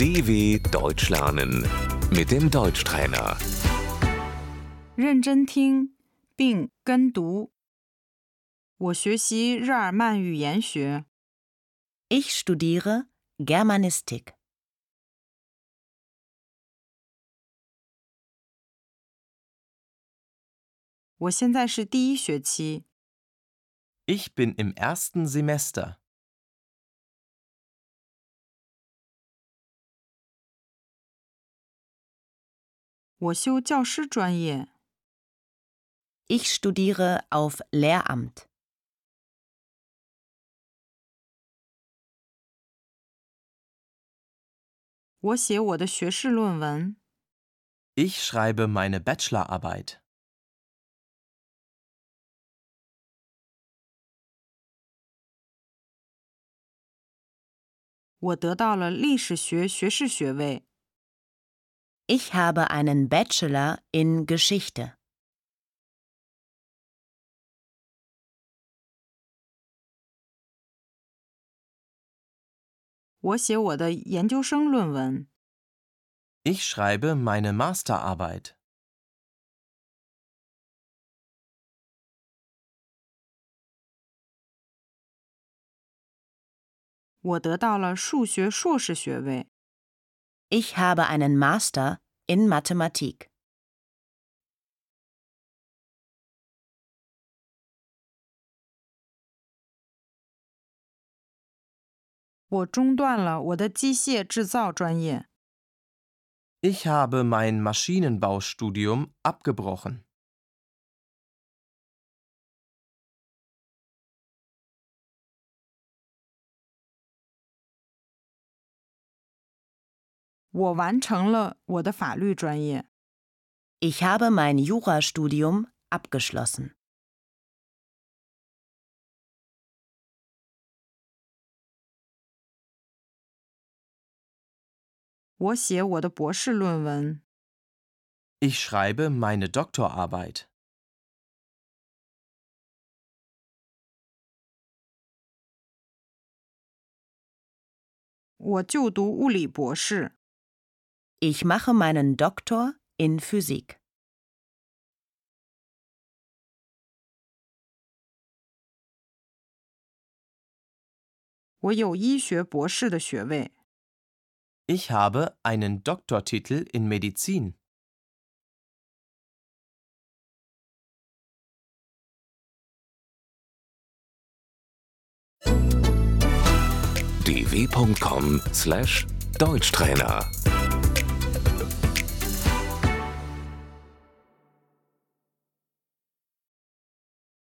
DW Deutsch lernen mit dem Deutschtrainer. 认真听并跟读。我学习日耳曼语言学。 Ich studiere Germanistik. 我现在是第一学期。 Ich bin im ersten Semester. 我修教师专业。 Ich studiere auf Lehramt. 我写我的学士论文。 Ich schreibe meine Bachelorarbeit. 我得到了历史学学士学位。 ich habe einen Bachelor in Geschichte. Ich schreibe meine Masterarbeit. Ich habe einen Master in Mathematik. Ich habe mein Maschinenbaustudium abgebrochen. 我完成了我的法律专业。 Ich habe mein Jurastudium abgeschlossen. 我写我的博士论文。 Ich schreibe meine Doktorarbeit. Ich mache meinen Doktor in Physik. Ich habe einen Doktortitel in Medizin. dw.com/deutschtrainer